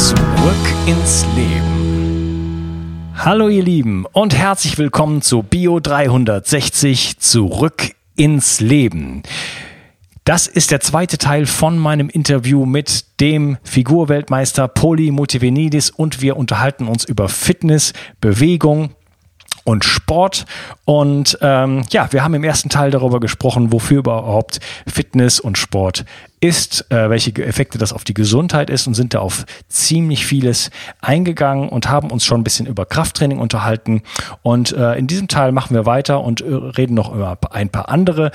Zurück ins Leben. Hallo ihr Lieben und herzlich willkommen zu Bio 360 Zurück ins Leben. Das ist der zweite Teil von meinem Interview mit dem Figurweltmeister Poli Motivenidis und wir unterhalten uns über Fitness, Bewegung, und Sport. Und ähm, ja, wir haben im ersten Teil darüber gesprochen, wofür überhaupt Fitness und Sport ist, äh, welche Effekte das auf die Gesundheit ist und sind da auf ziemlich vieles eingegangen und haben uns schon ein bisschen über Krafttraining unterhalten. Und äh, in diesem Teil machen wir weiter und äh, reden noch über ein paar andere,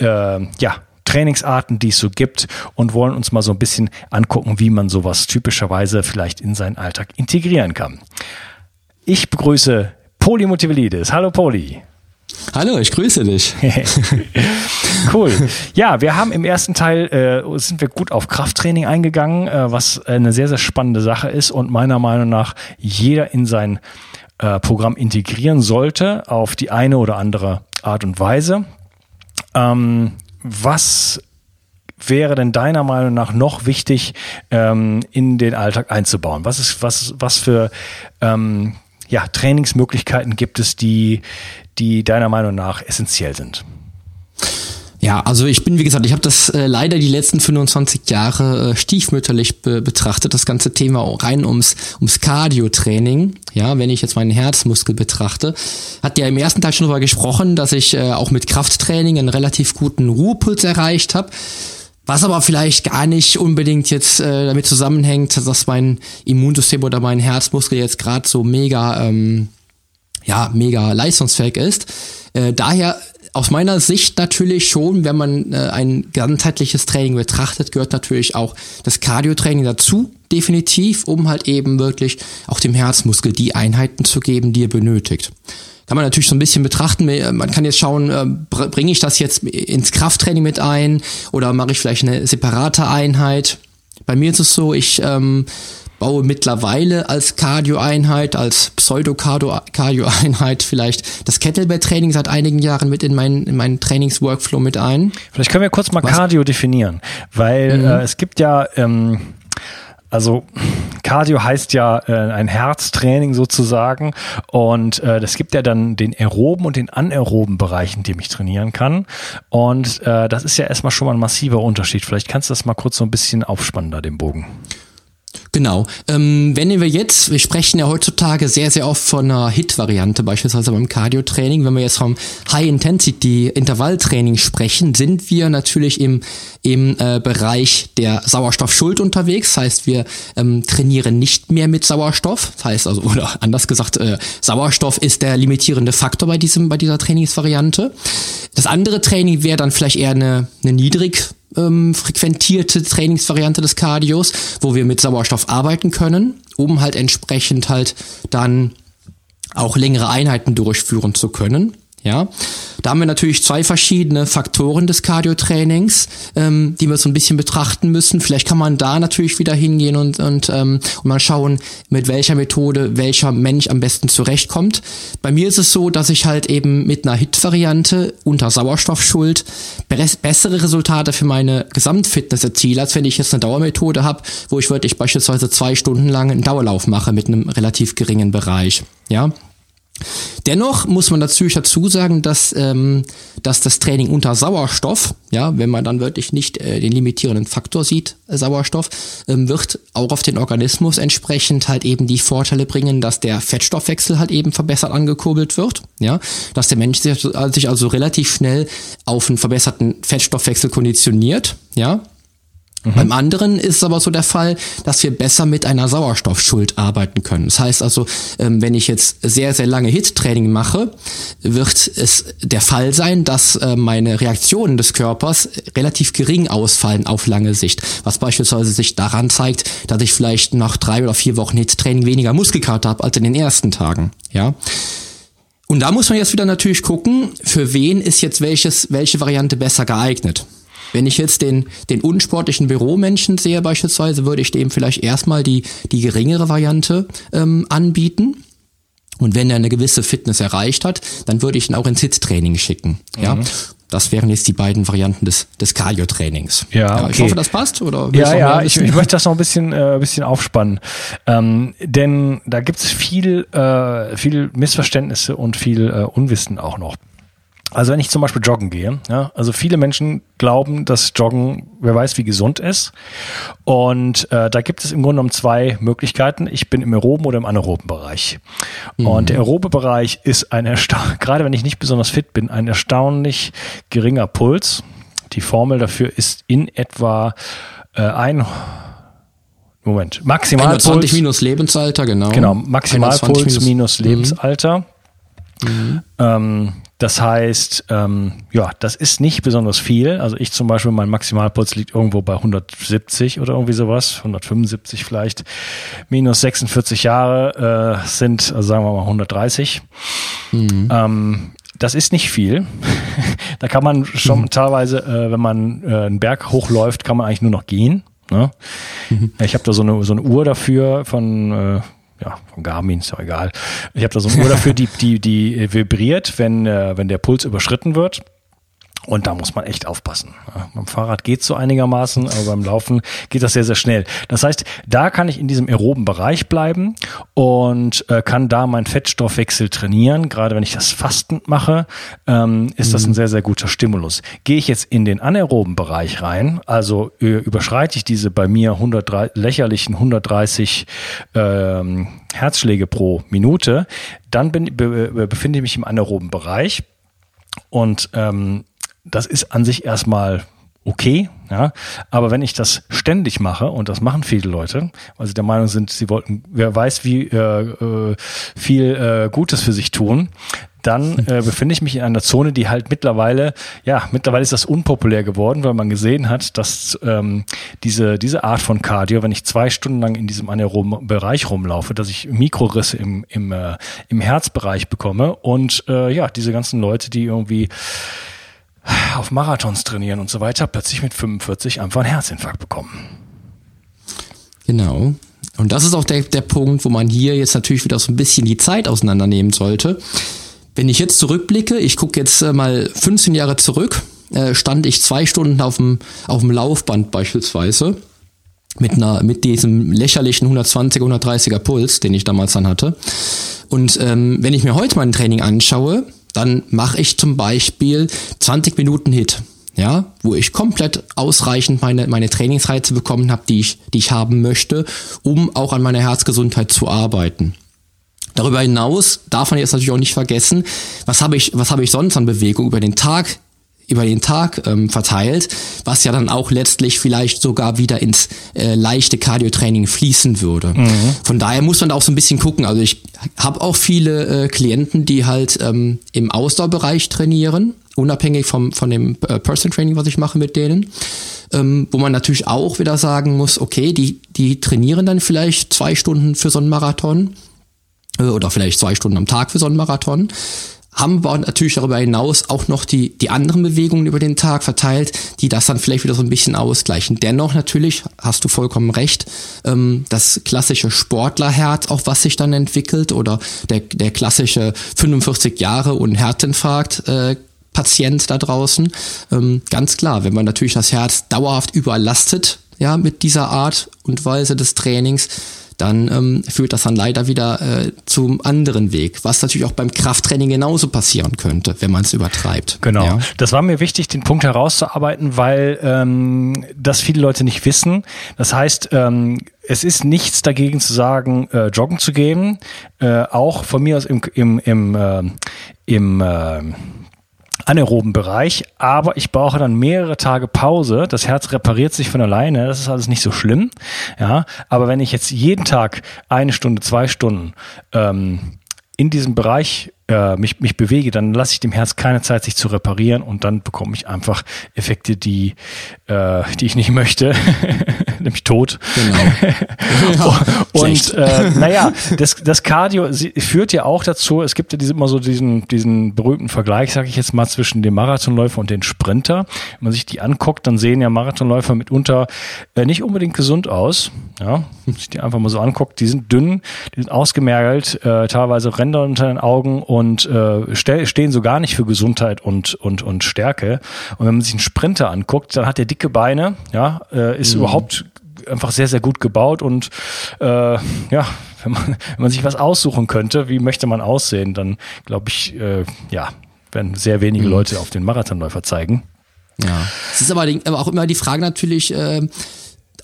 äh, ja, Trainingsarten, die es so gibt und wollen uns mal so ein bisschen angucken, wie man sowas typischerweise vielleicht in seinen Alltag integrieren kann. Ich begrüße Poli Motivelidis. Hallo Poli. Hallo, ich grüße dich. cool. Ja, wir haben im ersten Teil äh, sind wir gut auf Krafttraining eingegangen, äh, was eine sehr sehr spannende Sache ist und meiner Meinung nach jeder in sein äh, Programm integrieren sollte auf die eine oder andere Art und Weise. Ähm, was wäre denn deiner Meinung nach noch wichtig ähm, in den Alltag einzubauen? Was ist was was für ähm, ja, Trainingsmöglichkeiten gibt es, die, die deiner Meinung nach essentiell sind? Ja, also ich bin, wie gesagt, ich habe das äh, leider die letzten 25 Jahre äh, stiefmütterlich be betrachtet, das ganze Thema rein ums, ums Cardio-Training. Ja, wenn ich jetzt meinen Herzmuskel betrachte, hat ja im ersten Teil schon darüber gesprochen, dass ich äh, auch mit Krafttraining einen relativ guten Ruhepuls erreicht habe. Was aber vielleicht gar nicht unbedingt jetzt äh, damit zusammenhängt, dass mein Immunsystem oder mein Herzmuskel jetzt gerade so mega, ähm, ja, mega leistungsfähig ist. Äh, daher aus meiner Sicht natürlich schon, wenn man äh, ein ganzheitliches Training betrachtet, gehört natürlich auch das Cardio-Training dazu, definitiv, um halt eben wirklich auch dem Herzmuskel die Einheiten zu geben, die er benötigt kann man natürlich so ein bisschen betrachten. Man kann jetzt schauen, äh, bringe ich das jetzt ins Krafttraining mit ein oder mache ich vielleicht eine separate Einheit. Bei mir ist es so, ich ähm, baue mittlerweile als Cardio-Einheit, als Pseudo-Cardio-Einheit vielleicht das Kettlebell-Training seit einigen Jahren mit in meinen, in meinen Trainings-Workflow mit ein. Vielleicht können wir kurz mal Was? Cardio definieren, weil mhm. äh, es gibt ja ähm, also Cardio heißt ja äh, ein Herztraining sozusagen und äh, das gibt ja dann den aeroben und den anaeroben Bereich, in dem ich trainieren kann und äh, das ist ja erstmal schon mal ein massiver Unterschied. Vielleicht kannst du das mal kurz so ein bisschen aufspannen da den Bogen. Genau. Ähm, wenn wir jetzt, wir sprechen ja heutzutage sehr, sehr oft von einer Hit-Variante, beispielsweise beim Cardio-Training. Wenn wir jetzt vom High-Intensity-Intervalltraining sprechen, sind wir natürlich im, im äh, Bereich der Sauerstoffschuld unterwegs. Das heißt, wir ähm, trainieren nicht mehr mit Sauerstoff. Das heißt also, oder anders gesagt, äh, Sauerstoff ist der limitierende Faktor bei diesem, bei dieser Trainingsvariante. Das andere Training wäre dann vielleicht eher eine, eine niedrig ähm, frequentierte Trainingsvariante des Cardios, wo wir mit Sauerstoff arbeiten können, um halt entsprechend halt dann auch längere Einheiten durchführen zu können. Ja, da haben wir natürlich zwei verschiedene Faktoren des Cardio-Trainings, ähm, die wir so ein bisschen betrachten müssen. Vielleicht kann man da natürlich wieder hingehen und, und, ähm, und mal schauen, mit welcher Methode welcher Mensch am besten zurechtkommt. Bei mir ist es so, dass ich halt eben mit einer Hit-Variante unter Sauerstoffschuld bessere Resultate für meine Gesamtfitness erziele, als wenn ich jetzt eine Dauermethode habe, wo ich wirklich beispielsweise zwei Stunden lang einen Dauerlauf mache mit einem relativ geringen Bereich. Ja, Dennoch muss man natürlich dazu sagen, dass, ähm, dass das Training unter Sauerstoff, ja, wenn man dann wirklich nicht äh, den limitierenden Faktor sieht, äh, Sauerstoff, ähm, wird auch auf den Organismus entsprechend halt eben die Vorteile bringen, dass der Fettstoffwechsel halt eben verbessert angekurbelt wird, ja, dass der Mensch sich, also relativ schnell auf einen verbesserten Fettstoffwechsel konditioniert, ja, Mhm. Beim anderen ist es aber so der Fall, dass wir besser mit einer Sauerstoffschuld arbeiten können. Das heißt also, ähm, wenn ich jetzt sehr, sehr lange HIT-Training mache, wird es der Fall sein, dass äh, meine Reaktionen des Körpers relativ gering ausfallen auf lange Sicht. Was beispielsweise sich daran zeigt, dass ich vielleicht nach drei oder vier Wochen HIT-Training weniger Muskelkater habe als in den ersten Tagen. Ja. Und da muss man jetzt wieder natürlich gucken, für wen ist jetzt welches, welche Variante besser geeignet. Wenn ich jetzt den, den unsportlichen Büromenschen sehe beispielsweise, würde ich dem vielleicht erstmal die, die geringere Variante ähm, anbieten. Und wenn er eine gewisse Fitness erreicht hat, dann würde ich ihn auch ins Sitztraining schicken. Ja. Mhm. Das wären jetzt die beiden Varianten des, des Cardio-Trainings. Ja, ja, okay. Ich hoffe, das passt. Oder ja, ja, ich, ich, möchte das noch ein bisschen, äh, bisschen aufspannen. Ähm, denn da gibt es viel, äh, viel Missverständnisse und viel äh, Unwissen auch noch. Also wenn ich zum Beispiel joggen gehe, ja, also viele Menschen glauben, dass Joggen, wer weiß, wie gesund ist. Und äh, da gibt es im Grunde genommen zwei Möglichkeiten. Ich bin im aeroben oder im anaeroben Bereich. Mhm. Und der aerobe Bereich ist ein erstaunlich, gerade wenn ich nicht besonders fit bin, ein erstaunlich geringer Puls. Die Formel dafür ist in etwa äh, ein Moment, Maximalpuls. 20 minus Lebensalter, genau. Genau, Maximalpuls minus, minus Lebensalter. Mhm. Ähm, das heißt, ähm, ja, das ist nicht besonders viel. Also ich zum Beispiel, mein Maximalpuls liegt irgendwo bei 170 oder irgendwie sowas, 175 vielleicht. Minus 46 Jahre äh, sind, also sagen wir mal 130. Mhm. Ähm, das ist nicht viel. da kann man schon mhm. teilweise, äh, wenn man äh, einen Berg hochläuft, kann man eigentlich nur noch gehen. Ne? Mhm. Ich habe da so eine, so eine Uhr dafür von äh, ja, von Garmin, ist ja egal. Ich habe da so eine Uhr dafür, die, die, die vibriert, wenn, äh, wenn der Puls überschritten wird. Und da muss man echt aufpassen. Ja, beim Fahrrad geht so einigermaßen, aber beim Laufen geht das sehr, sehr schnell. Das heißt, da kann ich in diesem aeroben Bereich bleiben und äh, kann da meinen Fettstoffwechsel trainieren. Gerade wenn ich das fastend mache, ähm, ist mhm. das ein sehr, sehr guter Stimulus. Gehe ich jetzt in den anaeroben Bereich rein, also äh, überschreite ich diese bei mir 103, lächerlichen 130 ähm, Herzschläge pro Minute, dann bin, be, befinde ich mich im anaeroben Bereich. Und ähm, das ist an sich erstmal okay, ja. Aber wenn ich das ständig mache, und das machen viele Leute, weil sie der Meinung sind, sie wollten, wer weiß, wie äh, äh, viel äh, Gutes für sich tun, dann äh, befinde ich mich in einer Zone, die halt mittlerweile, ja, mittlerweile ist das unpopulär geworden, weil man gesehen hat, dass ähm, diese, diese Art von Cardio, wenn ich zwei Stunden lang in diesem anaeroben Bereich rumlaufe, dass ich Mikrorisse im, im, äh, im Herzbereich bekomme und äh, ja, diese ganzen Leute, die irgendwie auf Marathons trainieren und so weiter, plötzlich mit 45 einfach einen Herzinfarkt bekommen. Genau. Und das ist auch der, der Punkt, wo man hier jetzt natürlich wieder so ein bisschen die Zeit auseinandernehmen sollte. Wenn ich jetzt zurückblicke, ich gucke jetzt äh, mal 15 Jahre zurück, äh, stand ich zwei Stunden auf dem, auf dem Laufband beispielsweise mit einer, mit diesem lächerlichen 120er, 130er Puls, den ich damals dann hatte. Und ähm, wenn ich mir heute mein Training anschaue, dann mache ich zum Beispiel 20 Minuten Hit. Ja, wo ich komplett ausreichend meine, meine Trainingsreize bekommen habe, die ich, die ich haben möchte, um auch an meiner Herzgesundheit zu arbeiten. Darüber hinaus darf man jetzt natürlich auch nicht vergessen, was habe ich, was habe ich sonst an Bewegung über den Tag über den Tag ähm, verteilt, was ja dann auch letztlich vielleicht sogar wieder ins äh, leichte Cardiotraining fließen würde. Mhm. Von daher muss man da auch so ein bisschen gucken. Also ich habe auch viele äh, Klienten, die halt ähm, im Ausdauerbereich trainieren, unabhängig vom von dem äh, Person Training, was ich mache mit denen, ähm, wo man natürlich auch wieder sagen muss, okay, die die trainieren dann vielleicht zwei Stunden für so einen Marathon äh, oder vielleicht zwei Stunden am Tag für so einen Marathon haben wir natürlich darüber hinaus auch noch die, die anderen Bewegungen über den Tag verteilt, die das dann vielleicht wieder so ein bisschen ausgleichen. Dennoch natürlich, hast du vollkommen recht, ähm, das klassische Sportlerherz, auch was sich dann entwickelt, oder der, der klassische 45 Jahre und Herzinfarkt, äh, Patient da draußen. Ähm, ganz klar, wenn man natürlich das Herz dauerhaft überlastet, ja, mit dieser Art und Weise des Trainings, dann ähm, führt das dann leider wieder äh, zum anderen Weg, was natürlich auch beim Krafttraining genauso passieren könnte, wenn man es übertreibt. Genau. Ja. Das war mir wichtig, den Punkt herauszuarbeiten, weil ähm, das viele Leute nicht wissen. Das heißt, ähm, es ist nichts dagegen zu sagen, äh, joggen zu gehen. Äh, auch von mir aus im, im, im, äh, im äh, anaeroben Bereich, aber ich brauche dann mehrere Tage Pause. Das Herz repariert sich von alleine, das ist alles nicht so schlimm. Ja, aber wenn ich jetzt jeden Tag eine Stunde, zwei Stunden ähm, in diesem Bereich äh, mich, mich bewege, dann lasse ich dem Herz keine Zeit, sich zu reparieren und dann bekomme ich einfach Effekte, die, äh, die ich nicht möchte, nämlich tot. Genau. und äh, naja, das, das Cardio führt ja auch dazu, es gibt ja diese, immer so diesen, diesen berühmten Vergleich, sage ich jetzt mal, zwischen dem Marathonläufer und dem Sprinter. Wenn man sich die anguckt, dann sehen ja Marathonläufer mitunter äh, nicht unbedingt gesund aus. Ja, wenn man sich die einfach mal so anguckt, die sind dünn, die sind ausgemergelt, äh, teilweise Ränder unter den Augen und äh, stehen so gar nicht für Gesundheit und, und, und Stärke. Und wenn man sich einen Sprinter anguckt, dann hat der dicke Beine, ja, äh, ist mhm. überhaupt einfach sehr, sehr gut gebaut und äh, ja, wenn man, wenn man sich was aussuchen könnte, wie möchte man aussehen, dann glaube ich, äh, ja, werden sehr wenige mhm. Leute auf den Marathonläufer zeigen. Ja. Es ist aber, aber auch immer die Frage natürlich, äh,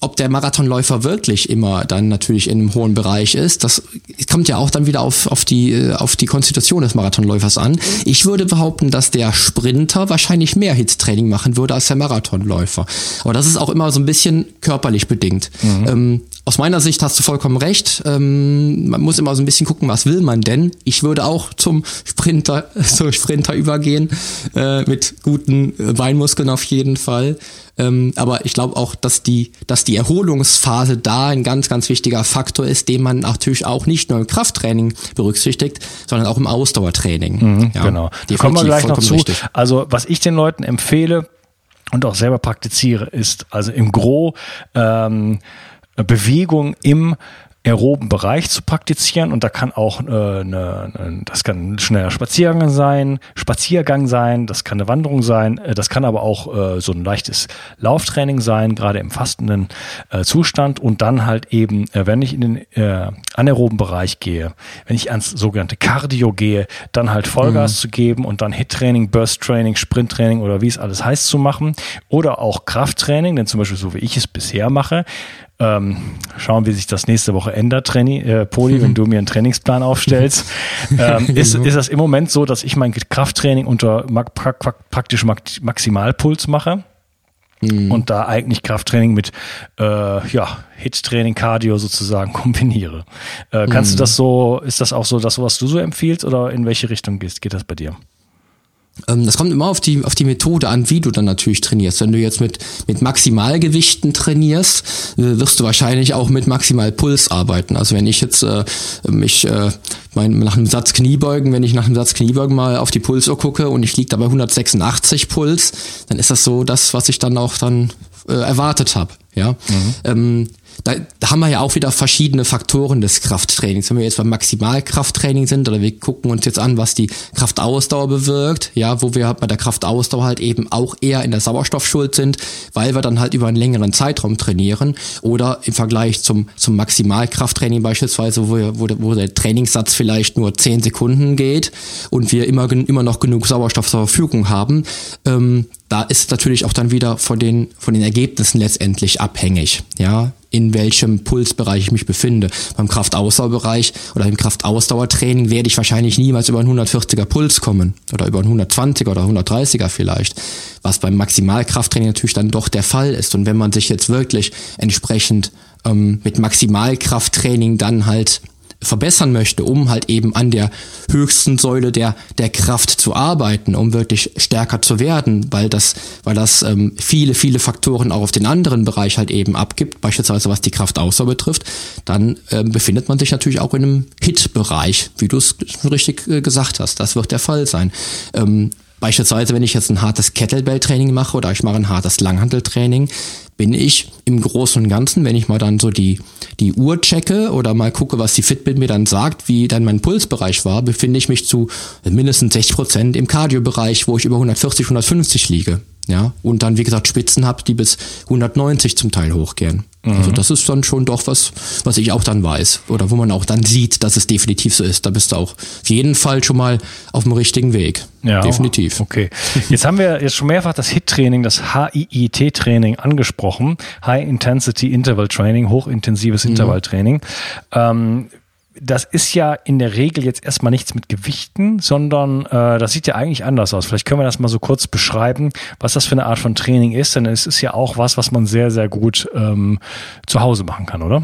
ob der Marathonläufer wirklich immer dann natürlich in einem hohen Bereich ist, das kommt ja auch dann wieder auf, auf, die, äh, auf die Konstitution des Marathonläufers an. Ich würde behaupten, dass der Sprinter wahrscheinlich mehr Hittraining machen würde als der Marathonläufer. Aber das ist auch immer so ein bisschen körperlich bedingt. Mhm. Ähm, aus meiner Sicht hast du vollkommen recht. Ähm, man muss immer so ein bisschen gucken, was will man denn? Ich würde auch zum Sprinter, zum Sprinter übergehen, äh, mit guten äh, Beinmuskeln auf jeden Fall. Ähm, aber ich glaube auch, dass die, dass die Erholungsphase da ein ganz, ganz wichtiger Faktor ist, den man natürlich auch nicht nur im Krafttraining berücksichtigt, sondern auch im Ausdauertraining. Mhm, ja, genau. Die kommen wir gleich noch zu. Richtig. Also was ich den Leuten empfehle und auch selber praktiziere, ist also im Gro ähm, Bewegung im aeroben Bereich zu praktizieren. Und da kann auch äh, eine, eine, das kann ein schneller Spaziergang sein, Spaziergang sein, das kann eine Wanderung sein, äh, das kann aber auch äh, so ein leichtes Lauftraining sein, gerade im fastenden äh, Zustand. Und dann halt eben, äh, wenn ich in den äh, anaeroben Bereich gehe, wenn ich ans sogenannte Cardio gehe, dann halt Vollgas mhm. zu geben und dann Hit-Training, Burst-Training, Sprint-Training oder wie es alles heißt zu machen. Oder auch Krafttraining, denn zum Beispiel so wie ich es bisher mache, ähm, schauen, wie sich das nächste Woche ändert, Traini, äh, Poli, mhm. wenn du mir einen Trainingsplan aufstellst. ähm, ist, ist das im Moment so, dass ich mein Krafttraining unter pra pra praktisch Maximalpuls mache? Mhm. Und da eigentlich Krafttraining mit äh, ja, Hit-Training, Cardio sozusagen kombiniere. Äh, kannst mhm. du das so, ist das auch so das, was du so empfiehlst oder in welche Richtung gehst, geht das bei dir? Ähm, das kommt immer auf die, auf die Methode an, wie du dann natürlich trainierst. Wenn du jetzt mit, mit Maximalgewichten trainierst, äh, wirst du wahrscheinlich auch mit Maximalpuls arbeiten. Also wenn ich jetzt äh, mich äh, mein, nach einem Satz Kniebeugen, wenn ich nach einem Satz Kniebeugen mal auf die Pulsuhr gucke und ich liege dabei 186 Puls, dann ist das so das, was ich dann auch dann äh, erwartet habe. Ja. Mhm. Ähm, da, haben wir ja auch wieder verschiedene Faktoren des Krafttrainings. Wenn wir jetzt beim Maximalkrafttraining sind oder wir gucken uns jetzt an, was die Kraftausdauer bewirkt, ja, wo wir bei der Kraftausdauer halt eben auch eher in der Sauerstoffschuld sind, weil wir dann halt über einen längeren Zeitraum trainieren oder im Vergleich zum, zum Maximalkrafttraining beispielsweise, wo, wir, wo, wo der Trainingssatz vielleicht nur 10 Sekunden geht und wir immer, immer noch genug Sauerstoff zur Verfügung haben, ähm, da ist natürlich auch dann wieder von den, von den Ergebnissen letztendlich abhängig, ja, in welchem Pulsbereich ich mich befinde. Beim Kraftausdauerbereich oder im Kraftausdauertraining werde ich wahrscheinlich niemals über einen 140er Puls kommen oder über einen 120er oder 130er vielleicht, was beim Maximalkrafttraining natürlich dann doch der Fall ist. Und wenn man sich jetzt wirklich entsprechend ähm, mit Maximalkrafttraining dann halt verbessern möchte, um halt eben an der höchsten Säule der, der Kraft zu arbeiten, um wirklich stärker zu werden, weil das, weil das ähm, viele, viele Faktoren auch auf den anderen Bereich halt eben abgibt, beispielsweise was die Kraftausdauer betrifft, dann ähm, befindet man sich natürlich auch in einem Hit-Bereich, wie du es richtig äh, gesagt hast. Das wird der Fall sein. Ähm, Beispielsweise, wenn ich jetzt ein hartes Kettlebell-Training mache oder ich mache ein hartes Langhanteltraining, bin ich im Großen und Ganzen, wenn ich mal dann so die, die Uhr checke oder mal gucke, was die Fitbit mir dann sagt, wie dann mein Pulsbereich war, befinde ich mich zu mindestens 60 Prozent im Cardio-Bereich, wo ich über 140, 150 liege. Ja, und dann, wie gesagt, Spitzen habe, die bis 190 zum Teil hochgehen. Mhm. Also das ist dann schon doch was, was ich auch dann weiß. Oder wo man auch dann sieht, dass es definitiv so ist. Da bist du auch auf jeden Fall schon mal auf dem richtigen Weg. Ja, definitiv. Okay. Jetzt haben wir jetzt schon mehrfach das HIT-Training, das HIIT-Training angesprochen. High Intensity Interval Training, hochintensives mhm. Intervalltraining. Ähm, das ist ja in der Regel jetzt erstmal nichts mit Gewichten, sondern äh, das sieht ja eigentlich anders aus. Vielleicht können wir das mal so kurz beschreiben, was das für eine Art von Training ist, denn es ist ja auch was, was man sehr, sehr gut ähm, zu Hause machen kann, oder?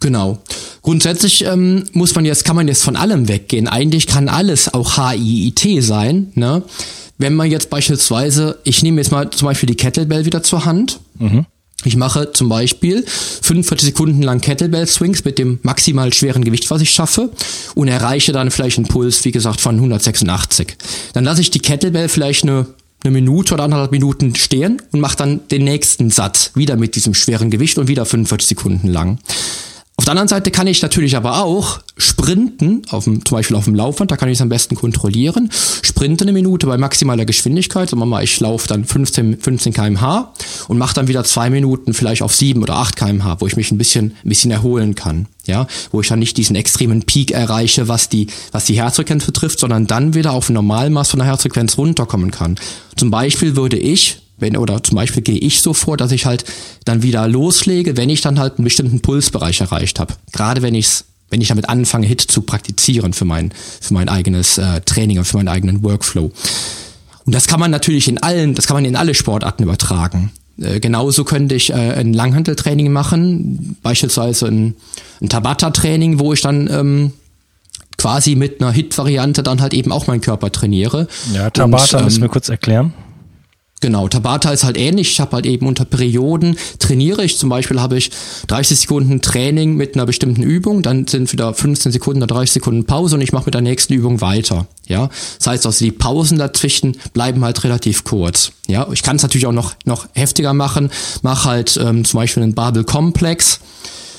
Genau. Grundsätzlich ähm, muss man jetzt, kann man jetzt von allem weggehen. Eigentlich kann alles auch HIIT sein. Ne? Wenn man jetzt beispielsweise, ich nehme jetzt mal zum Beispiel die Kettlebell wieder zur Hand. Mhm. Ich mache zum Beispiel 45 Sekunden lang Kettlebell Swings mit dem maximal schweren Gewicht, was ich schaffe, und erreiche dann vielleicht einen Puls, wie gesagt, von 186. Dann lasse ich die Kettlebell vielleicht eine, eine Minute oder anderthalb Minuten stehen und mache dann den nächsten Satz wieder mit diesem schweren Gewicht und wieder 45 Sekunden lang. Auf der anderen Seite kann ich natürlich aber auch sprinten, auf dem, zum Beispiel auf dem Laufband, da kann ich es am besten kontrollieren. Sprinte eine Minute bei maximaler Geschwindigkeit, sagen wir mal, ich laufe dann 15, 15 kmh und mache dann wieder zwei Minuten vielleicht auf 7 oder 8 kmh, wo ich mich ein bisschen, ein bisschen erholen kann. Ja, wo ich dann nicht diesen extremen Peak erreiche, was die, was die Herzfrequenz betrifft, sondern dann wieder auf Normalmaß von der Herzfrequenz runterkommen kann. Zum Beispiel würde ich wenn, oder zum Beispiel gehe ich so vor, dass ich halt dann wieder loslege, wenn ich dann halt einen bestimmten Pulsbereich erreicht habe. Gerade wenn ich's, wenn ich damit anfange, Hit zu praktizieren für mein, für mein eigenes äh, Training und für meinen eigenen Workflow. Und das kann man natürlich in allen, das kann man in alle Sportarten übertragen. Äh, genauso könnte ich äh, ein Langhanteltraining machen, beispielsweise ein, ein Tabata-Training, wo ich dann ähm, quasi mit einer Hit-Variante dann halt eben auch meinen Körper trainiere. Ja, Tabata und, ähm, müssen wir kurz erklären. Genau, Tabata ist halt ähnlich. Ich habe halt eben unter Perioden trainiere ich. Zum Beispiel habe ich 30 Sekunden Training mit einer bestimmten Übung, dann sind wieder 15 Sekunden oder 30 Sekunden Pause und ich mache mit der nächsten Übung weiter. Ja, das heißt also die Pausen dazwischen bleiben halt relativ kurz. Ja, ich kann es natürlich auch noch noch heftiger machen. Mach halt ähm, zum Beispiel einen Babel Komplex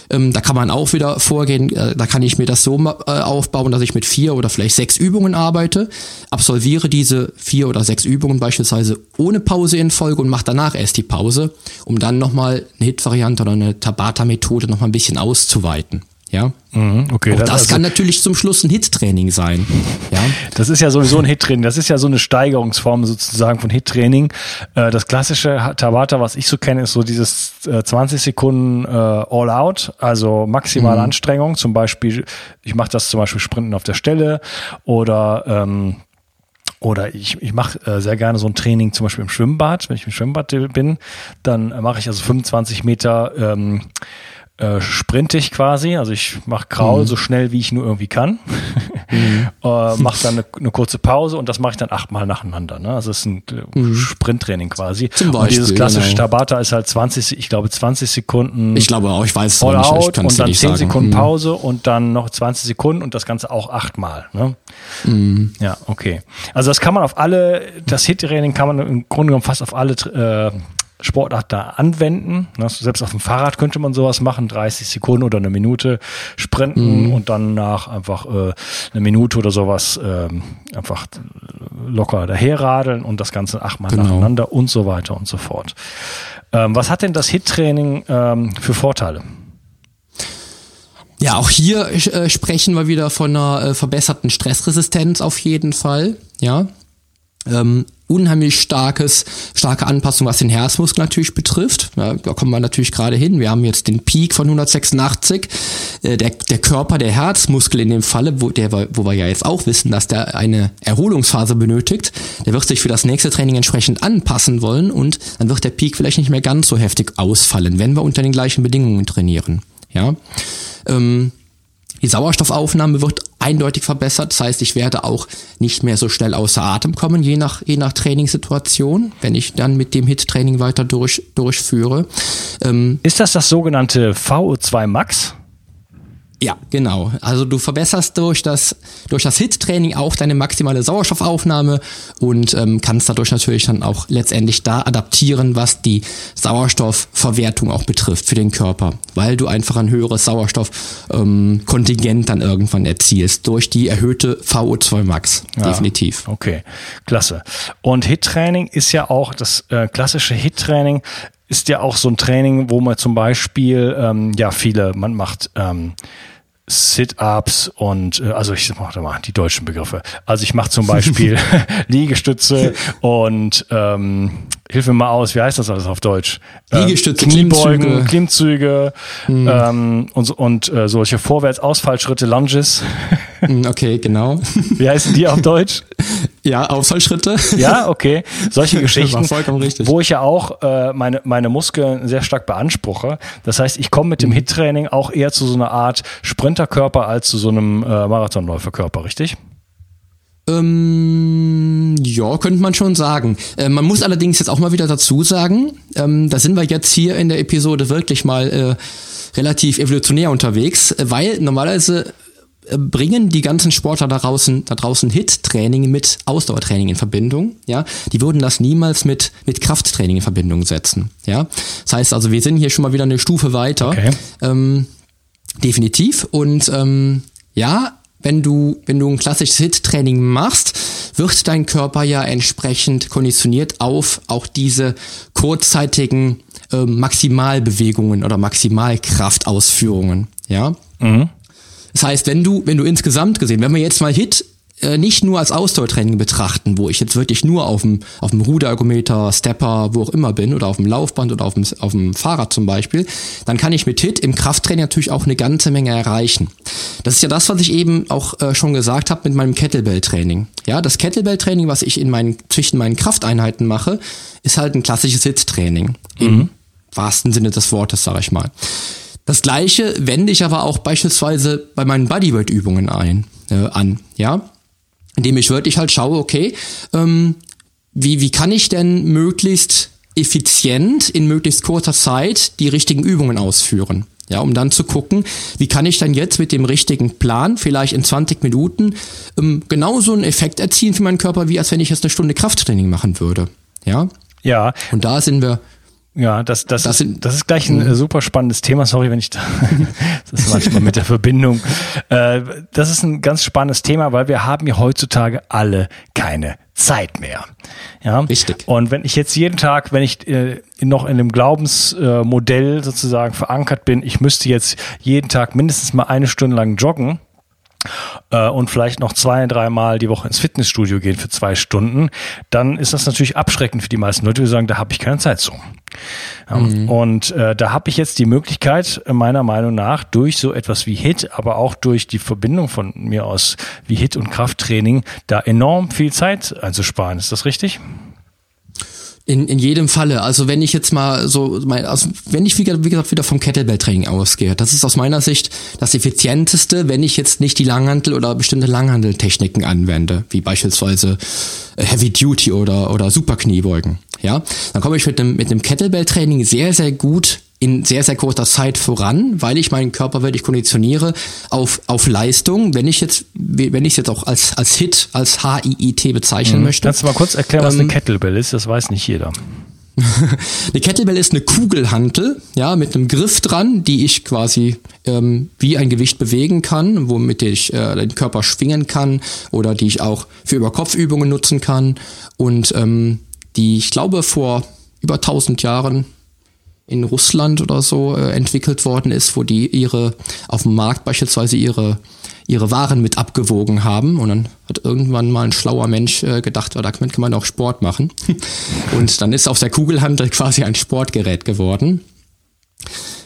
ähm, da kann man auch wieder vorgehen, äh, da kann ich mir das so äh, aufbauen, dass ich mit vier oder vielleicht sechs Übungen arbeite, absolviere diese vier oder sechs Übungen beispielsweise ohne Pause in Folge und mache danach erst die Pause, um dann nochmal eine Hit-Variante oder eine Tabata-Methode nochmal ein bisschen auszuweiten. Ja. Mhm, okay. Auch das, das also, kann natürlich zum Schluss ein Hit-Training sein. Ja. Das ist ja sowieso ein Hit-Training. Das ist ja so eine Steigerungsform sozusagen von Hit-Training. Äh, das klassische Tabata, was ich so kenne, ist so dieses 20 äh, Sekunden äh, All-Out, also maximale mhm. Anstrengung. Zum Beispiel, ich mache das zum Beispiel Sprinten auf der Stelle oder ähm, oder ich, ich mache äh, sehr gerne so ein Training zum Beispiel im Schwimmbad. Wenn ich im Schwimmbad bin, dann mache ich also 25 Meter ähm, äh, sprinte ich quasi, also ich mache Kraul mhm. so schnell wie ich nur irgendwie kann, mhm. äh, mache dann eine, eine, kurze Pause und das mache ich dann achtmal nacheinander. Ne? Also es ist ein äh, mhm. Sprinttraining quasi. Zum Beispiel, und dieses klassische genau. Tabata ist halt 20, ich glaube 20 Sekunden. Ich glaube auch, ich weiß es nicht, out und dann 10 sagen. Sekunden mhm. Pause und dann noch 20 Sekunden und das Ganze auch achtmal. Ne? Mhm. Ja, okay. Also das kann man auf alle, das Hit-Training kann man im Grunde genommen fast auf alle äh, Sportart da anwenden. Also selbst auf dem Fahrrad könnte man sowas machen, 30 Sekunden oder eine Minute sprinten mhm. und dann nach einfach äh, eine Minute oder sowas äh, einfach locker daherradeln und das Ganze achtmal genau. nacheinander und so weiter und so fort. Ähm, was hat denn das HIT-Training ähm, für Vorteile? Ja, auch hier äh, sprechen wir wieder von einer äh, verbesserten Stressresistenz auf jeden Fall. Ja, ähm, unheimlich starkes, starke Anpassung, was den Herzmuskel natürlich betrifft. Ja, da kommen wir natürlich gerade hin. Wir haben jetzt den Peak von 186. Äh, der, der Körper, der Herzmuskel in dem Falle, wo, der, wo wir ja jetzt auch wissen, dass der eine Erholungsphase benötigt, der wird sich für das nächste Training entsprechend anpassen wollen und dann wird der Peak vielleicht nicht mehr ganz so heftig ausfallen, wenn wir unter den gleichen Bedingungen trainieren. Ja. Ähm, die Sauerstoffaufnahme wird eindeutig verbessert. Das heißt, ich werde auch nicht mehr so schnell außer Atem kommen, je nach, je nach Trainingssituation, wenn ich dann mit dem HIT-Training weiter durch, durchführe. Ähm, Ist das das sogenannte VO2 Max? Ja, genau. Also du verbesserst durch das, durch das HIT-Training auch deine maximale Sauerstoffaufnahme und ähm, kannst dadurch natürlich dann auch letztendlich da adaptieren, was die Sauerstoffverwertung auch betrifft für den Körper, weil du einfach ein höheres Sauerstoffkontingent ähm, dann irgendwann erzielst durch die erhöhte VO2 Max. Ja, definitiv. Okay, klasse. Und HIT-Training ist ja auch das äh, klassische HIT-Training ist ja auch so ein Training, wo man zum Beispiel, ähm, ja, viele, man macht ähm, Sit-ups und äh, also ich mache mal die deutschen Begriffe. Also ich mache zum Beispiel Liegestütze und ähm, hilf mir mal aus, wie heißt das alles auf Deutsch? Liegestütze, ähm, Kniebeugen, Klimmzüge, mhm. ähm, und, und äh, solche Vorwärts-Ausfallschritte, Lunges. Hm, okay, genau. Wie heißen die auf Deutsch? Ja, Ausfallschritte. Ja, okay. Solche Geschichten, vollkommen richtig. wo ich ja auch äh, meine, meine Muskeln sehr stark beanspruche. Das heißt, ich komme mit dem mhm. HIT-Training auch eher zu so einer Art Sprinterkörper als zu so einem äh, Marathonläuferkörper, richtig? Ähm, ja, könnte man schon sagen. Äh, man muss allerdings jetzt auch mal wieder dazu sagen, ähm, da sind wir jetzt hier in der Episode wirklich mal äh, relativ evolutionär unterwegs, weil normalerweise äh, bringen die ganzen Sportler da draußen, da draußen Hit-Training mit Ausdauertraining in Verbindung, ja. Die würden das niemals mit, mit Krafttraining in Verbindung setzen, ja. Das heißt also, wir sind hier schon mal wieder eine Stufe weiter. Okay. Ähm, definitiv. Und ähm, ja, wenn du, wenn du ein klassisches HIT-Training machst, wird dein Körper ja entsprechend konditioniert auf auch diese kurzzeitigen äh, Maximalbewegungen oder Maximalkraftausführungen. Ja. Mhm. Das heißt, wenn du, wenn du insgesamt gesehen, wenn wir jetzt mal HIT nicht nur als Ausdauertraining betrachten, wo ich jetzt wirklich nur auf dem, auf dem Ruderergometer, Stepper, wo auch immer bin, oder auf dem Laufband oder auf dem, auf dem Fahrrad zum Beispiel, dann kann ich mit HIT im Krafttraining natürlich auch eine ganze Menge erreichen. Das ist ja das, was ich eben auch äh, schon gesagt habe mit meinem Kettlebell-Training. Ja, das Kettlebell-Training, was ich in meinen, zwischen meinen Krafteinheiten mache, ist halt ein klassisches HIT-Training. Mhm. Im wahrsten Sinne des Wortes, sage ich mal. Das gleiche wende ich aber auch beispielsweise bei meinen Bodyweight-Übungen ein, äh, an, ja indem ich wirklich halt schaue, okay, ähm, wie, wie kann ich denn möglichst effizient in möglichst kurzer Zeit die richtigen Übungen ausführen? Ja, um dann zu gucken, wie kann ich dann jetzt mit dem richtigen Plan, vielleicht in 20 Minuten, ähm, genauso einen Effekt erzielen für meinen Körper, wie als wenn ich jetzt eine Stunde Krafttraining machen würde. Ja. Ja. Und da sind wir, ja, das, das, das, ist, das ist gleich ein mhm. super spannendes Thema. Sorry, wenn ich da, das ist manchmal mit der Verbindung. Äh, das ist ein ganz spannendes Thema, weil wir haben ja heutzutage alle keine Zeit mehr. Ja, richtig. Und wenn ich jetzt jeden Tag, wenn ich äh, noch in dem Glaubensmodell sozusagen verankert bin, ich müsste jetzt jeden Tag mindestens mal eine Stunde lang joggen, äh, und vielleicht noch zwei, dreimal die Woche ins Fitnessstudio gehen für zwei Stunden, dann ist das natürlich abschreckend für die meisten Leute, die sagen, da habe ich keine Zeit zu. Mhm. Und äh, da habe ich jetzt die Möglichkeit, meiner Meinung nach, durch so etwas wie HIT, aber auch durch die Verbindung von mir aus wie HIT und Krafttraining, da enorm viel Zeit einzusparen. Ist das richtig? In, in jedem Falle. Also wenn ich jetzt mal so, mein, also wenn ich wie, wie gesagt wieder vom Kettlebell-Training ausgehe, das ist aus meiner Sicht das effizienteste, wenn ich jetzt nicht die Langhandel oder bestimmte Langhandeltechniken anwende, wie beispielsweise äh, Heavy Duty oder oder Superkniebeugen. Ja, dann komme ich mit dem mit dem Kettlebell-Training sehr sehr gut in sehr, sehr kurzer Zeit voran, weil ich meinen Körper wirklich konditioniere auf, auf Leistung. Wenn ich jetzt, wenn ich es jetzt auch als, als Hit, als H-I-I-T bezeichnen mhm. möchte. Kannst du mal kurz erklären, was ähm, eine Kettlebell ist? Das weiß nicht jeder. eine Kettlebell ist eine Kugelhantel, ja, mit einem Griff dran, die ich quasi ähm, wie ein Gewicht bewegen kann, womit ich äh, den Körper schwingen kann oder die ich auch für Überkopfübungen nutzen kann und ähm, die, ich glaube, vor über 1000 Jahren in Russland oder so äh, entwickelt worden ist, wo die ihre auf dem Markt beispielsweise ihre ihre Waren mit abgewogen haben und dann hat irgendwann mal ein schlauer Mensch äh, gedacht, oh, da kann man auch Sport machen und dann ist auf der Kugelhandel quasi ein Sportgerät geworden.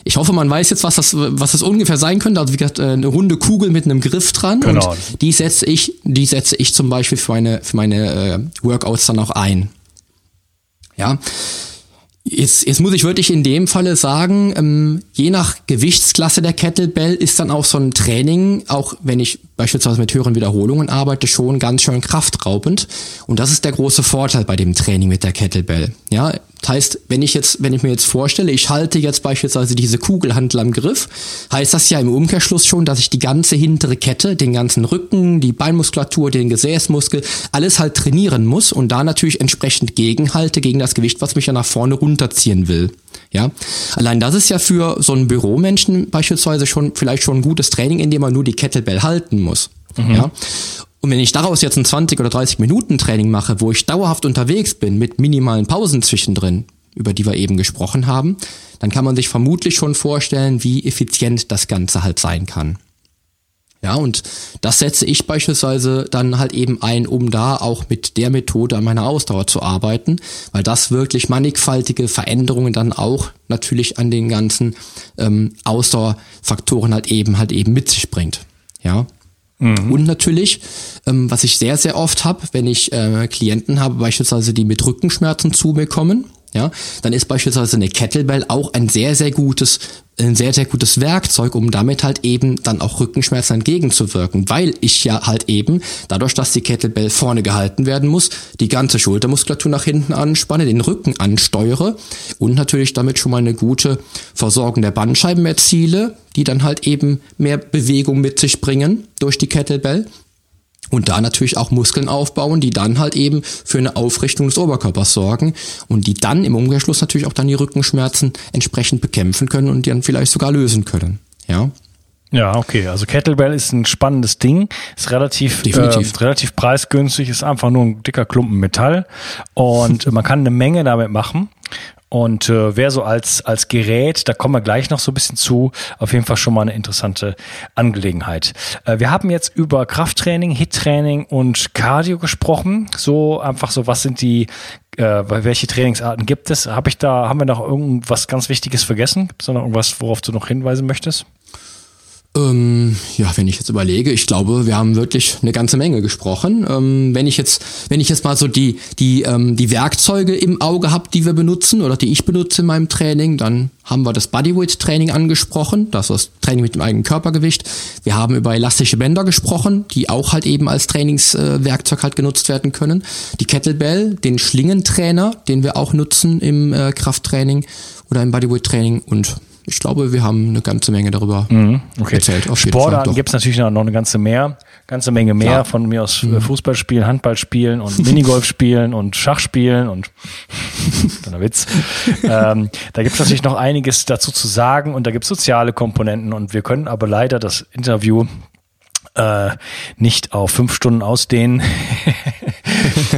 Ich hoffe, man weiß jetzt, was das, was das ungefähr sein könnte. Also wie gesagt, äh, eine runde Kugel mit einem Griff dran. Genau. Und die setze ich, die setze ich zum Beispiel für meine, für meine äh, Workouts dann auch ein. Ja. Jetzt, jetzt muss ich wirklich in dem Falle sagen, ähm, je nach Gewichtsklasse der Kettlebell ist dann auch so ein Training, auch wenn ich beispielsweise mit höheren Wiederholungen arbeite, schon ganz schön kraftraubend. Und das ist der große Vorteil bei dem Training mit der Kettlebell. Ja, das heißt, wenn ich jetzt, wenn ich mir jetzt vorstelle, ich halte jetzt beispielsweise diese Kugelhandel am Griff, heißt das ja im Umkehrschluss schon, dass ich die ganze hintere Kette, den ganzen Rücken, die Beinmuskulatur, den Gesäßmuskel, alles halt trainieren muss und da natürlich entsprechend gegenhalte gegen das Gewicht, was mich ja nach vorne runterziehen will. Ja, allein das ist ja für so einen Büromenschen beispielsweise schon vielleicht schon ein gutes Training, indem man nur die Kettlebell halten muss. Mhm. Ja. Und wenn ich daraus jetzt ein 20 oder 30 Minuten Training mache, wo ich dauerhaft unterwegs bin mit minimalen Pausen zwischendrin, über die wir eben gesprochen haben, dann kann man sich vermutlich schon vorstellen, wie effizient das Ganze halt sein kann. Ja, und das setze ich beispielsweise dann halt eben ein, um da auch mit der Methode an meiner Ausdauer zu arbeiten, weil das wirklich mannigfaltige Veränderungen dann auch natürlich an den ganzen ähm, Ausdauerfaktoren halt eben halt eben mit sich bringt. Ja. Mhm. Und natürlich, ähm, was ich sehr, sehr oft habe, wenn ich äh, Klienten habe, beispielsweise die mit Rückenschmerzen zu mir kommen, ja, dann ist beispielsweise eine Kettlebell auch ein sehr, sehr gutes, ein sehr, sehr gutes Werkzeug, um damit halt eben dann auch Rückenschmerzen entgegenzuwirken, weil ich ja halt eben, dadurch, dass die Kettlebell vorne gehalten werden muss, die ganze Schultermuskulatur nach hinten anspanne, den Rücken ansteuere und natürlich damit schon mal eine gute Versorgung der Bandscheiben erziele, die dann halt eben mehr Bewegung mit sich bringen durch die Kettlebell und da natürlich auch Muskeln aufbauen, die dann halt eben für eine Aufrichtung des Oberkörpers sorgen und die dann im Umkehrschluss natürlich auch dann die Rückenschmerzen entsprechend bekämpfen können und die dann vielleicht sogar lösen können. Ja. Ja, okay. Also Kettlebell ist ein spannendes Ding, ist relativ, äh, relativ preisgünstig, ist einfach nur ein dicker Klumpen Metall und man kann eine Menge damit machen. Und äh, wer so als, als Gerät, da kommen wir gleich noch so ein bisschen zu, auf jeden Fall schon mal eine interessante Angelegenheit. Äh, wir haben jetzt über Krafttraining, Hittraining und Cardio gesprochen. So einfach so, was sind die, äh, welche Trainingsarten gibt es? Habe ich da, haben wir noch irgendwas ganz Wichtiges vergessen? Gibt es da noch irgendwas, worauf du noch hinweisen möchtest? Ähm, ja, wenn ich jetzt überlege, ich glaube, wir haben wirklich eine ganze Menge gesprochen. Ähm, wenn ich jetzt, wenn ich jetzt mal so die die ähm, die Werkzeuge im Auge habe, die wir benutzen oder die ich benutze in meinem Training, dann haben wir das Bodyweight Training angesprochen, das ist das Training mit dem eigenen Körpergewicht. Wir haben über elastische Bänder gesprochen, die auch halt eben als Trainingswerkzeug äh, halt genutzt werden können. Die Kettlebell, den Schlingentrainer, den wir auch nutzen im äh, Krafttraining oder im Bodyweight Training und ich glaube, wir haben eine ganze Menge darüber mhm, okay. erzählt. Auf Sportarten gibt es natürlich noch eine ganze mehr, ganze Menge mehr Klar. von mir aus mhm. Fußball spielen, Handball spielen und Minigolf spielen und Schach spielen und kleiner Witz. ähm, da gibt es natürlich noch einiges dazu zu sagen und da gibt es soziale Komponenten und wir können aber leider das Interview äh, nicht auf fünf Stunden ausdehnen,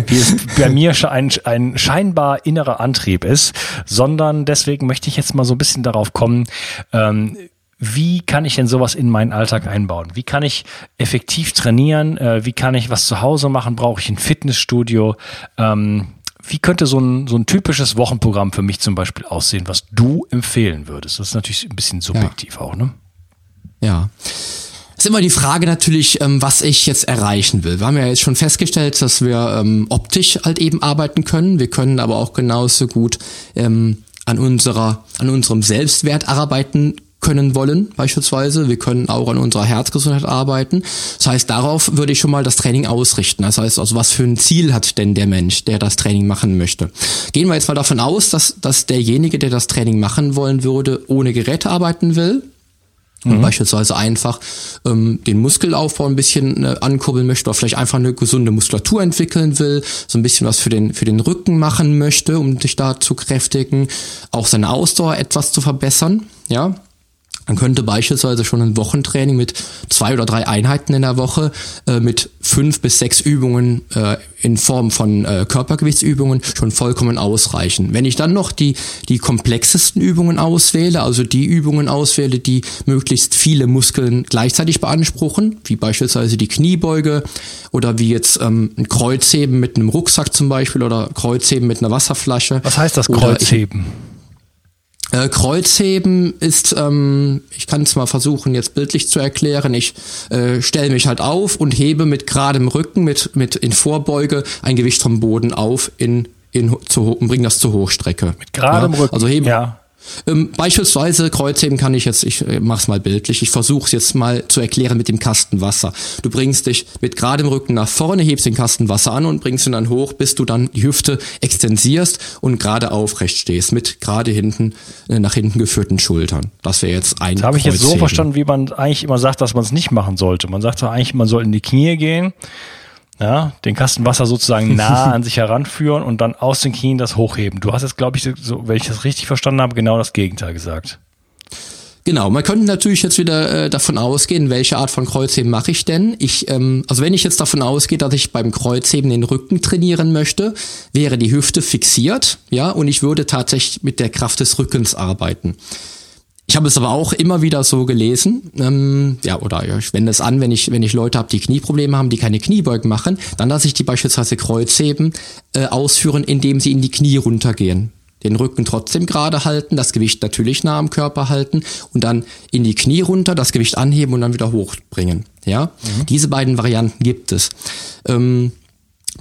wie es bei mir ein, ein scheinbar innerer Antrieb ist, sondern deswegen möchte ich jetzt mal so ein bisschen darauf kommen, ähm, wie kann ich denn sowas in meinen Alltag einbauen? Wie kann ich effektiv trainieren? Äh, wie kann ich was zu Hause machen? Brauche ich ein Fitnessstudio? Ähm, wie könnte so ein, so ein typisches Wochenprogramm für mich zum Beispiel aussehen, was du empfehlen würdest? Das ist natürlich ein bisschen subjektiv ja. auch, ne? Ja ist immer die Frage natürlich, ähm, was ich jetzt erreichen will. Wir haben ja jetzt schon festgestellt, dass wir ähm, optisch halt eben arbeiten können. Wir können aber auch genauso gut ähm, an unserer, an unserem Selbstwert arbeiten können wollen, beispielsweise. Wir können auch an unserer Herzgesundheit arbeiten. Das heißt, darauf würde ich schon mal das Training ausrichten. Das heißt, also was für ein Ziel hat denn der Mensch, der das Training machen möchte? Gehen wir jetzt mal davon aus, dass, dass derjenige, der das Training machen wollen würde, ohne Geräte arbeiten will und mhm. beispielsweise einfach ähm, den Muskelaufbau ein bisschen äh, ankurbeln möchte oder vielleicht einfach eine gesunde Muskulatur entwickeln will, so ein bisschen was für den, für den Rücken machen möchte, um sich da zu kräftigen, auch seine Ausdauer etwas zu verbessern, ja. Man könnte beispielsweise schon ein Wochentraining mit zwei oder drei Einheiten in der Woche äh, mit fünf bis sechs Übungen äh, in Form von äh, Körpergewichtsübungen schon vollkommen ausreichen. Wenn ich dann noch die, die komplexesten Übungen auswähle, also die Übungen auswähle, die möglichst viele Muskeln gleichzeitig beanspruchen, wie beispielsweise die Kniebeuge oder wie jetzt ähm, ein Kreuzheben mit einem Rucksack zum Beispiel oder Kreuzheben mit einer Wasserflasche. Was heißt das Kreuzheben? Äh, Kreuzheben ist, ähm, ich kann es mal versuchen, jetzt bildlich zu erklären. Ich äh, stelle mich halt auf und hebe mit geradem Rücken, mit, mit in Vorbeuge ein Gewicht vom Boden auf in, in zu, und bringe das zur Hochstrecke. Mit geradem ja? Rücken. Also heben, ja. Ähm, beispielsweise Kreuzheben kann ich jetzt, ich äh, mach's mal bildlich, ich versuche es jetzt mal zu erklären mit dem Kasten Wasser. Du bringst dich mit geradem Rücken nach vorne, hebst den Kasten Wasser an und bringst ihn dann hoch, bis du dann die Hüfte extensierst und gerade aufrecht stehst, mit gerade hinten, äh, nach hinten geführten Schultern. Das wäre jetzt ein Das habe ich jetzt so verstanden, wie man eigentlich immer sagt, dass man es nicht machen sollte. Man sagt doch eigentlich, man soll in die Knie gehen ja, den Kasten Wasser sozusagen nah an sich heranführen und dann aus den Knien das hochheben. Du hast jetzt, glaube ich, so, wenn ich das richtig verstanden habe, genau das Gegenteil gesagt. Genau, man könnte natürlich jetzt wieder äh, davon ausgehen, welche Art von Kreuzheben mache ich denn? Ich, ähm, also wenn ich jetzt davon ausgehe, dass ich beim Kreuzheben den Rücken trainieren möchte, wäre die Hüfte fixiert, ja, und ich würde tatsächlich mit der Kraft des Rückens arbeiten. Ich habe es aber auch immer wieder so gelesen, ähm, ja, oder ich wende es an, wenn ich, wenn ich Leute habe, die Knieprobleme haben, die keine Kniebeugen machen, dann lasse ich die beispielsweise Kreuzheben äh, ausführen, indem sie in die Knie runtergehen. Den Rücken trotzdem gerade halten, das Gewicht natürlich nah am Körper halten und dann in die Knie runter, das Gewicht anheben und dann wieder hochbringen. Ja, mhm. diese beiden Varianten gibt es. Ähm,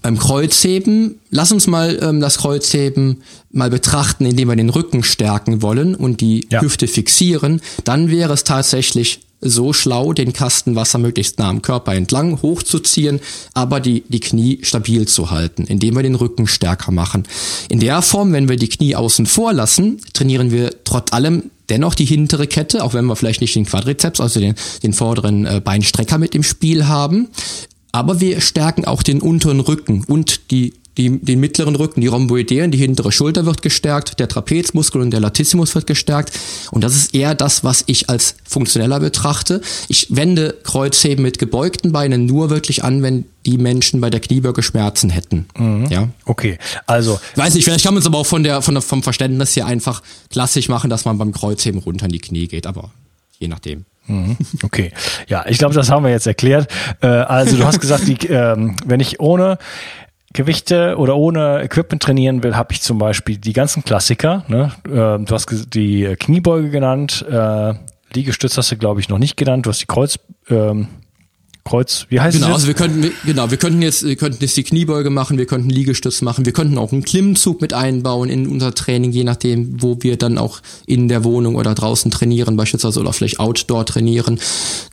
beim Kreuzheben, lass uns mal ähm, das Kreuzheben mal betrachten, indem wir den Rücken stärken wollen und die ja. Hüfte fixieren, dann wäre es tatsächlich so schlau, den Kasten Wasser möglichst nah am Körper entlang hochzuziehen, aber die, die Knie stabil zu halten, indem wir den Rücken stärker machen. In der Form, wenn wir die Knie außen vor lassen, trainieren wir trotz allem dennoch die hintere Kette, auch wenn wir vielleicht nicht den Quadrizeps, also den, den vorderen äh, Beinstrecker mit im Spiel haben. Aber wir stärken auch den unteren Rücken und die, die, den mittleren Rücken, die Rhomboideen, die hintere Schulter wird gestärkt, der Trapezmuskel und der Latissimus wird gestärkt. Und das ist eher das, was ich als funktioneller betrachte. Ich wende Kreuzheben mit gebeugten Beinen nur wirklich an, wenn die Menschen bei der Kniebeuge Schmerzen hätten. Mhm. Ja. Okay. Also. weiß nicht, vielleicht kann man es aber auch von der, von der, vom Verständnis hier einfach klassisch machen, dass man beim Kreuzheben runter in die Knie geht, aber je nachdem. Mhm. Okay, ja, ich glaube, das haben wir jetzt erklärt. Äh, also du hast gesagt, die, ähm, wenn ich ohne Gewichte oder ohne Equipment trainieren will, habe ich zum Beispiel die ganzen Klassiker. Ne? Äh, du hast die Kniebeuge genannt, äh, Liegestütz hast du, glaube ich, noch nicht genannt. Du hast die Kreuz, ähm, Kreuz, wie heißt genau, es? Also wir könnten, genau, wir könnten jetzt, wir könnten jetzt die Kniebeuge machen, wir könnten Liegestütz machen, wir könnten auch einen Klimmzug mit einbauen in unser Training, je nachdem, wo wir dann auch in der Wohnung oder draußen trainieren, beispielsweise oder vielleicht Outdoor trainieren.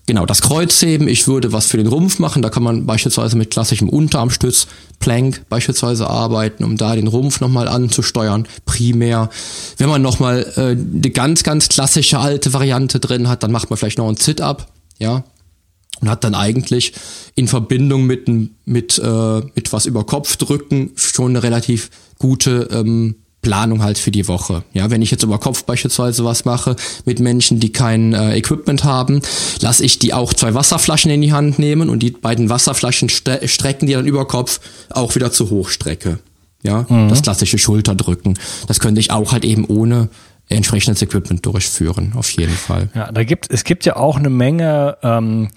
Genau, das Kreuzheben, ich würde was für den Rumpf machen, da kann man beispielsweise mit klassischem Unterarmstütz, Plank beispielsweise arbeiten, um da den Rumpf nochmal anzusteuern, primär. Wenn man nochmal äh, eine ganz, ganz klassische alte Variante drin hat, dann macht man vielleicht noch einen Sit-Up, ja, und hat dann eigentlich in Verbindung mit mit äh, mit was über Kopf drücken schon eine relativ gute ähm, Planung halt für die Woche. Ja, wenn ich jetzt über Kopf beispielsweise was mache mit Menschen, die kein äh, Equipment haben, lasse ich die auch zwei Wasserflaschen in die Hand nehmen und die beiden Wasserflaschen strecken die dann über Kopf auch wieder zu Hochstrecke. Ja, mhm. das klassische Schulterdrücken. Das könnte ich auch halt eben ohne entsprechendes Equipment durchführen, auf jeden Fall. Ja, da gibt es gibt ja auch eine Menge ähm,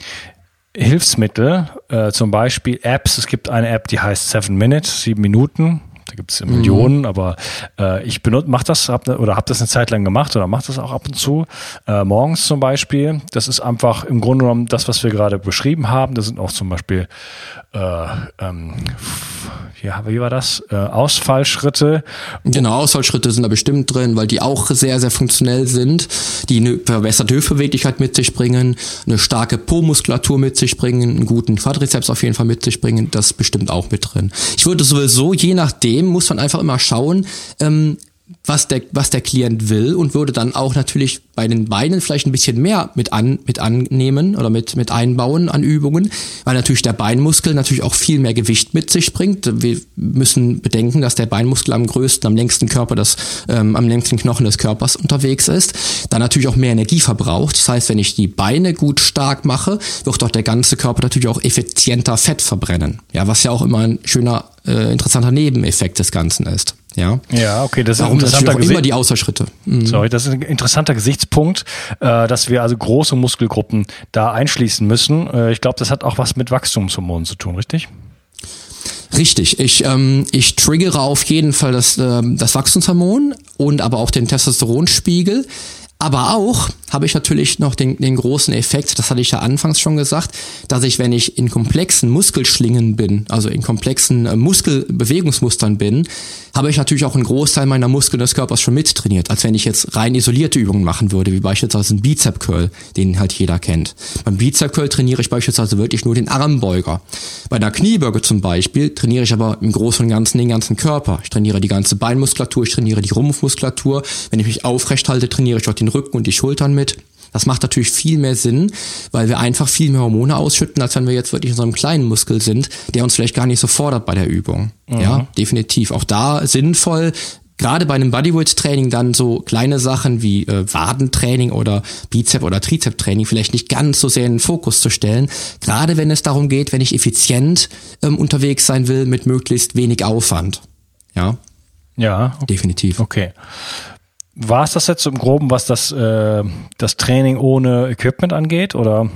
Hilfsmittel, äh, zum Beispiel Apps. Es gibt eine App, die heißt Seven Minutes, sieben Minuten. Da gibt es Millionen, mhm. aber äh, ich benutze, mach das hab, oder habe das eine Zeit lang gemacht oder mache das auch ab und zu. Äh, morgens zum Beispiel. Das ist einfach im Grunde genommen das, was wir gerade beschrieben haben. Da sind auch zum Beispiel äh, ähm, ja, wie war das? Äh, Ausfallschritte. Genau, Ausfallschritte sind da bestimmt drin, weil die auch sehr, sehr funktionell sind, die eine verbesserte Hüftbeweglichkeit mit sich bringen, eine starke Po-Muskulatur mit sich bringen, einen guten Quadrizeps auf jeden Fall mit sich bringen, das bestimmt auch mit drin. Ich würde sowieso, je nachdem, muss man einfach immer schauen, ähm, was der, was der Klient will und würde dann auch natürlich bei den Beinen vielleicht ein bisschen mehr mit an, mit annehmen oder mit, mit einbauen an Übungen, weil natürlich der Beinmuskel natürlich auch viel mehr Gewicht mit sich bringt. Wir müssen bedenken, dass der Beinmuskel am größten, am längsten Körper des, ähm, am längsten Knochen des Körpers unterwegs ist, dann natürlich auch mehr Energie verbraucht. Das heißt, wenn ich die Beine gut stark mache, wird auch der ganze Körper natürlich auch effizienter Fett verbrennen. Ja, was ja auch immer ein schöner, äh, interessanter Nebeneffekt des Ganzen ist. Ja, ja okay, das ist Darum interessanter immer die Außerschritte. Mhm. Sorry, das ist ein interessanter Gesichtspunkt, äh, dass wir also große Muskelgruppen da einschließen müssen. Äh, ich glaube, das hat auch was mit Wachstumshormonen zu tun, richtig? Richtig, ich, ähm, ich triggere auf jeden Fall das, äh, das Wachstumshormon und aber auch den Testosteronspiegel. Aber auch habe ich natürlich noch den, den großen Effekt, das hatte ich ja anfangs schon gesagt, dass ich, wenn ich in komplexen Muskelschlingen bin, also in komplexen äh, Muskelbewegungsmustern bin, habe ich natürlich auch einen Großteil meiner Muskeln des Körpers schon mittrainiert, als wenn ich jetzt rein isolierte Übungen machen würde, wie beispielsweise ein Bizep Curl, den halt jeder kennt. Beim Bizep Curl trainiere ich beispielsweise wirklich nur den Armbeuger. Bei einer Kniebeuge zum Beispiel trainiere ich aber im Großen und Ganzen den ganzen Körper. Ich trainiere die ganze Beinmuskulatur, ich trainiere die Rumpfmuskulatur. Wenn ich mich aufrecht halte, trainiere ich auch den Rücken und die Schultern mit. Das macht natürlich viel mehr Sinn, weil wir einfach viel mehr Hormone ausschütten, als wenn wir jetzt wirklich in so einem kleinen Muskel sind, der uns vielleicht gar nicht so fordert bei der Übung. Mhm. Ja, definitiv. Auch da sinnvoll, gerade bei einem Bodyweight-Training dann so kleine Sachen wie äh, Wadentraining oder Bizep- oder Trizep-Training vielleicht nicht ganz so sehr in den Fokus zu stellen. Gerade wenn es darum geht, wenn ich effizient ähm, unterwegs sein will mit möglichst wenig Aufwand. Ja. Ja. Okay. Definitiv. Okay. War es das jetzt im Groben, was das, äh, das Training ohne Equipment angeht? Oder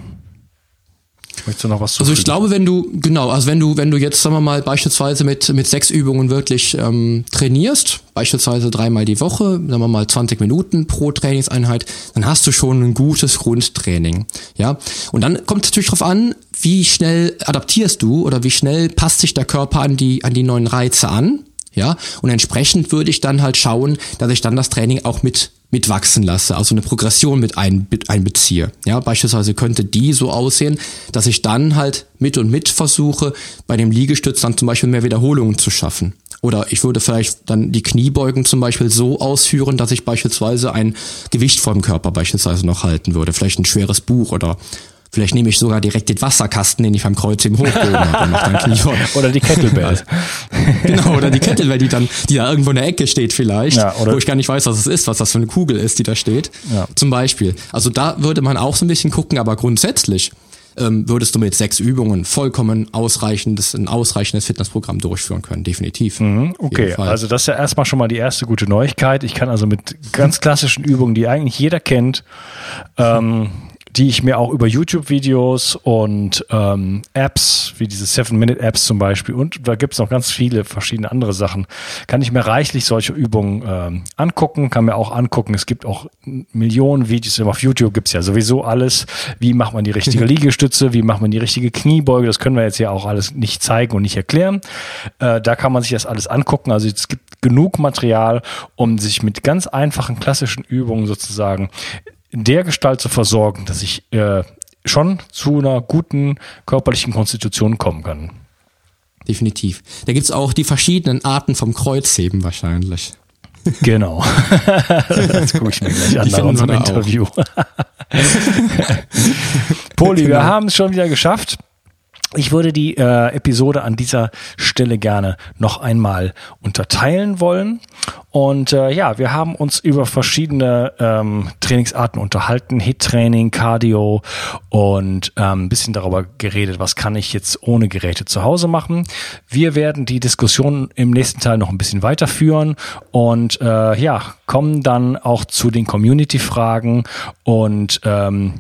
möchtest du noch was Also ich glaube, wenn du, genau, also wenn du, wenn du jetzt, sagen wir mal, beispielsweise mit, mit sechs Übungen wirklich ähm, trainierst, beispielsweise dreimal die Woche, sagen wir mal 20 Minuten pro Trainingseinheit, dann hast du schon ein gutes Grundtraining. Ja. Und dann kommt es natürlich darauf an, wie schnell adaptierst du oder wie schnell passt sich der Körper an die, an die neuen Reize an. Ja, und entsprechend würde ich dann halt schauen, dass ich dann das Training auch mit mitwachsen lasse, also eine Progression mit einbeziehe. Ja, beispielsweise könnte die so aussehen, dass ich dann halt mit und mit versuche, bei dem Liegestütz dann zum Beispiel mehr Wiederholungen zu schaffen. Oder ich würde vielleicht dann die Kniebeugen zum Beispiel so ausführen, dass ich beispielsweise ein Gewicht vor dem Körper beispielsweise noch halten würde. Vielleicht ein schweres Buch oder Vielleicht nehme ich sogar direkt den Wasserkasten, den ich beim Kreuz im Hochbogen habe und mache dann Kniebeugen. Oder die Kettlebell. genau, oder die Kettlebell, die dann, die da irgendwo in der Ecke steht vielleicht, ja, wo ich gar nicht weiß, was es ist, was das für eine Kugel ist, die da steht. Ja. Zum Beispiel. Also da würde man auch so ein bisschen gucken, aber grundsätzlich ähm, würdest du mit sechs Übungen vollkommen ausreichendes, ein ausreichendes Fitnessprogramm durchführen können, definitiv. Mhm, okay, also das ist ja erstmal schon mal die erste gute Neuigkeit. Ich kann also mit ganz klassischen Übungen, die eigentlich jeder kennt, ähm, die ich mir auch über YouTube-Videos und ähm, Apps, wie diese Seven-Minute-Apps zum Beispiel, und da gibt es noch ganz viele verschiedene andere Sachen, kann ich mir reichlich solche Übungen ähm, angucken, kann mir auch angucken. Es gibt auch Millionen Videos, auf YouTube gibt's ja sowieso alles. Wie macht man die richtige Liegestütze, wie macht man die richtige Kniebeuge, das können wir jetzt ja auch alles nicht zeigen und nicht erklären. Äh, da kann man sich das alles angucken. Also es gibt genug Material, um sich mit ganz einfachen klassischen Übungen sozusagen der Gestalt zu versorgen, dass ich äh, schon zu einer guten körperlichen Konstitution kommen kann. Definitiv. Da gibt's auch die verschiedenen Arten vom Kreuzheben wahrscheinlich. Genau. das gucke ich mir gleich an nach unserem Interview. Poli, genau. wir haben es schon wieder geschafft. Ich würde die äh, Episode an dieser Stelle gerne noch einmal unterteilen wollen. Und äh, ja, wir haben uns über verschiedene ähm, Trainingsarten unterhalten, Hit-Training, Cardio und ähm, ein bisschen darüber geredet, was kann ich jetzt ohne Geräte zu Hause machen. Wir werden die Diskussion im nächsten Teil noch ein bisschen weiterführen und äh, ja, kommen dann auch zu den Community-Fragen und ähm,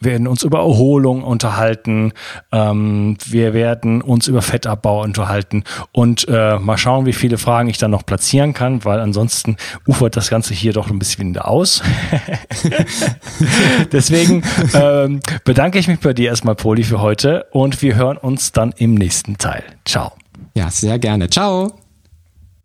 werden uns über Erholung unterhalten, ähm, wir werden uns über Fettabbau unterhalten und äh, mal schauen, wie viele Fragen ich dann noch platzieren kann, weil ansonsten ufert das Ganze hier doch ein bisschen wieder aus. Deswegen ähm, bedanke ich mich bei dir erstmal, Poli, für heute und wir hören uns dann im nächsten Teil. Ciao. Ja, sehr gerne. Ciao.